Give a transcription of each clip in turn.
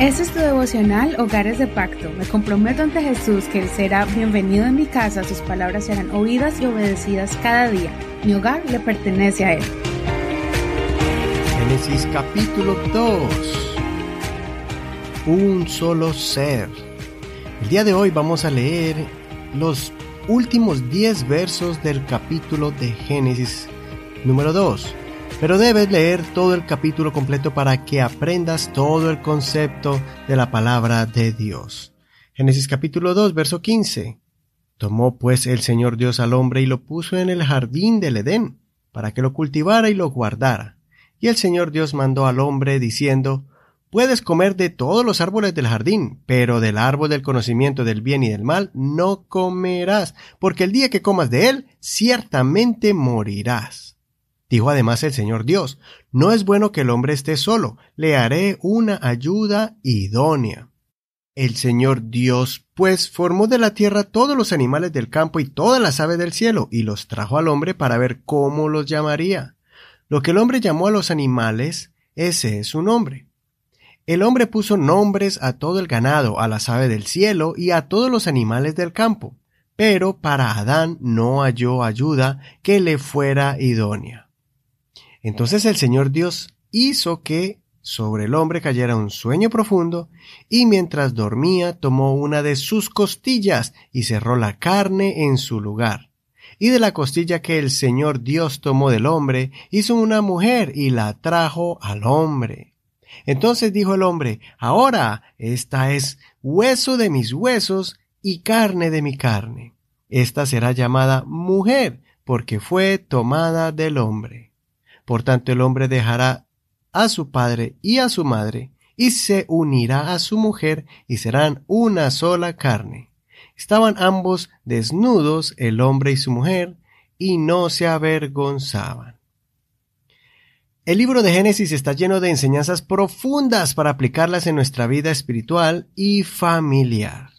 Este es tu devocional Hogares de Pacto. Me comprometo ante Jesús que Él será bienvenido en mi casa, sus palabras serán oídas y obedecidas cada día. Mi hogar le pertenece a Él. Génesis capítulo 2. Un solo ser. El día de hoy vamos a leer los últimos 10 versos del capítulo de Génesis número 2. Pero debes leer todo el capítulo completo para que aprendas todo el concepto de la palabra de Dios. Génesis capítulo 2, verso 15. Tomó pues el Señor Dios al hombre y lo puso en el jardín del Edén, para que lo cultivara y lo guardara. Y el Señor Dios mandó al hombre diciendo, Puedes comer de todos los árboles del jardín, pero del árbol del conocimiento del bien y del mal no comerás, porque el día que comas de él, ciertamente morirás. Dijo además el Señor Dios, No es bueno que el hombre esté solo, le haré una ayuda idónea. El Señor Dios, pues, formó de la tierra todos los animales del campo y todas las aves del cielo, y los trajo al hombre para ver cómo los llamaría. Lo que el hombre llamó a los animales, ese es su nombre. El hombre puso nombres a todo el ganado, a las aves del cielo y a todos los animales del campo, pero para Adán no halló ayuda que le fuera idónea. Entonces el Señor Dios hizo que sobre el hombre cayera un sueño profundo, y mientras dormía tomó una de sus costillas y cerró la carne en su lugar. Y de la costilla que el Señor Dios tomó del hombre, hizo una mujer y la trajo al hombre. Entonces dijo el hombre, Ahora esta es hueso de mis huesos y carne de mi carne. Esta será llamada mujer, porque fue tomada del hombre. Por tanto el hombre dejará a su padre y a su madre, y se unirá a su mujer, y serán una sola carne. Estaban ambos desnudos, el hombre y su mujer, y no se avergonzaban. El libro de Génesis está lleno de enseñanzas profundas para aplicarlas en nuestra vida espiritual y familiar.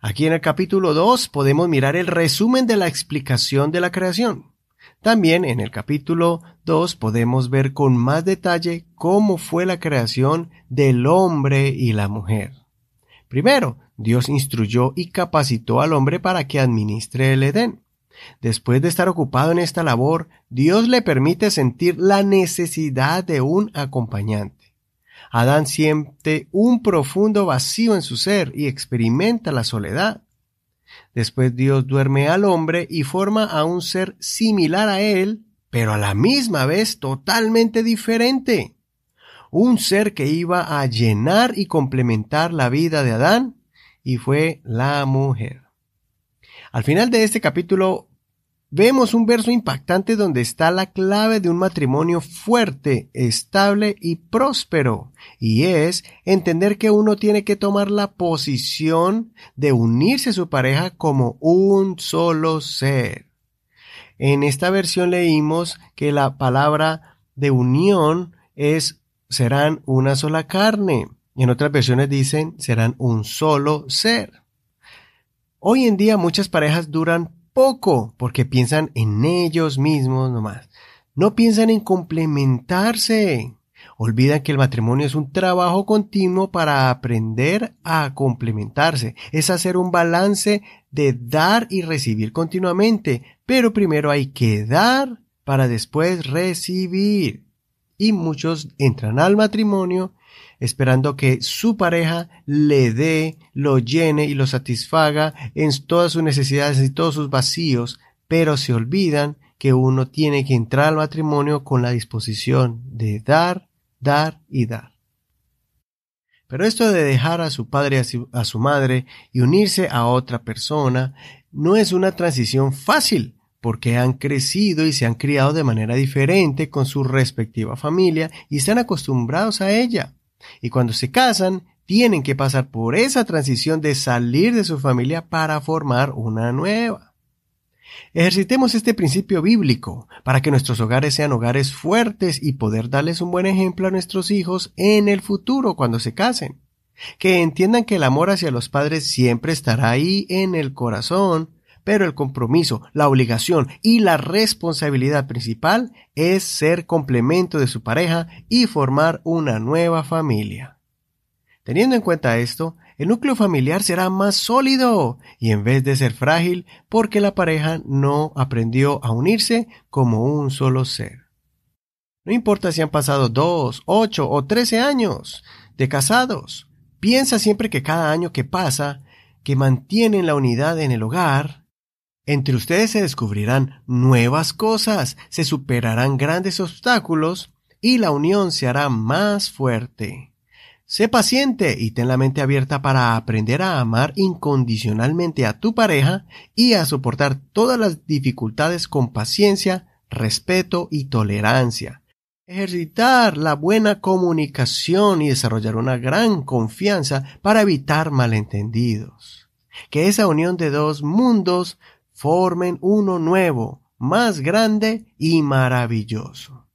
Aquí en el capítulo 2 podemos mirar el resumen de la explicación de la creación. También en el capítulo 2 podemos ver con más detalle cómo fue la creación del hombre y la mujer. Primero, Dios instruyó y capacitó al hombre para que administre el Edén. Después de estar ocupado en esta labor, Dios le permite sentir la necesidad de un acompañante. Adán siente un profundo vacío en su ser y experimenta la soledad. Después Dios duerme al hombre y forma a un ser similar a él, pero a la misma vez totalmente diferente. Un ser que iba a llenar y complementar la vida de Adán, y fue la mujer. Al final de este capítulo vemos un verso impactante donde está la clave de un matrimonio fuerte, estable y próspero, y es entender que uno tiene que tomar la posición de unirse a su pareja como un solo ser. En esta versión leímos que la palabra de unión es serán una sola carne. Y en otras versiones dicen serán un solo ser. Hoy en día muchas parejas duran poco porque piensan en ellos mismos nomás. No piensan en complementarse. Olvidan que el matrimonio es un trabajo continuo para aprender a complementarse. Es hacer un balance de dar y recibir continuamente. Pero primero hay que dar para después recibir. Y muchos entran al matrimonio esperando que su pareja le dé, lo llene y lo satisfaga en todas sus necesidades y todos sus vacíos, pero se olvidan que uno tiene que entrar al matrimonio con la disposición de dar, dar y dar. Pero esto de dejar a su padre y a su madre y unirse a otra persona no es una transición fácil, porque han crecido y se han criado de manera diferente con su respectiva familia y están acostumbrados a ella. Y cuando se casan, tienen que pasar por esa transición de salir de su familia para formar una nueva. Ejercitemos este principio bíblico para que nuestros hogares sean hogares fuertes y poder darles un buen ejemplo a nuestros hijos en el futuro cuando se casen. Que entiendan que el amor hacia los padres siempre estará ahí en el corazón, pero el compromiso, la obligación y la responsabilidad principal es ser complemento de su pareja y formar una nueva familia. Teniendo en cuenta esto, el núcleo familiar será más sólido y en vez de ser frágil porque la pareja no aprendió a unirse como un solo ser. No importa si han pasado dos, ocho o trece años de casados, piensa siempre que cada año que pasa, que mantienen la unidad en el hogar, entre ustedes se descubrirán nuevas cosas, se superarán grandes obstáculos y la unión se hará más fuerte. Sé paciente y ten la mente abierta para aprender a amar incondicionalmente a tu pareja y a soportar todas las dificultades con paciencia, respeto y tolerancia. Ejercitar la buena comunicación y desarrollar una gran confianza para evitar malentendidos. Que esa unión de dos mundos formen uno nuevo, más grande y maravilloso.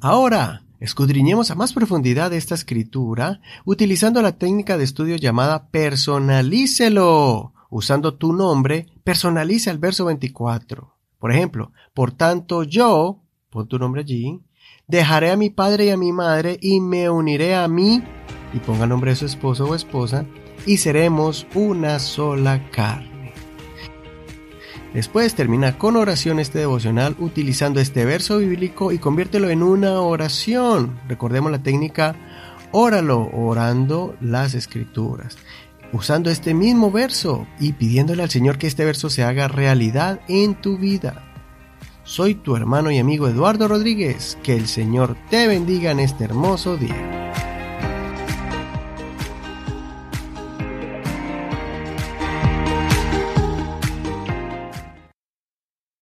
Ahora, Escudriñemos a más profundidad esta escritura utilizando la técnica de estudio llamada personalícelo. Usando tu nombre, personaliza el verso 24. Por ejemplo, por tanto yo, pon tu nombre allí, dejaré a mi padre y a mi madre y me uniré a mí, y ponga nombre de su esposo o esposa, y seremos una sola carne. Después termina con oración este devocional utilizando este verso bíblico y conviértelo en una oración. Recordemos la técnica óralo, orando las escrituras. Usando este mismo verso y pidiéndole al Señor que este verso se haga realidad en tu vida. Soy tu hermano y amigo Eduardo Rodríguez. Que el Señor te bendiga en este hermoso día.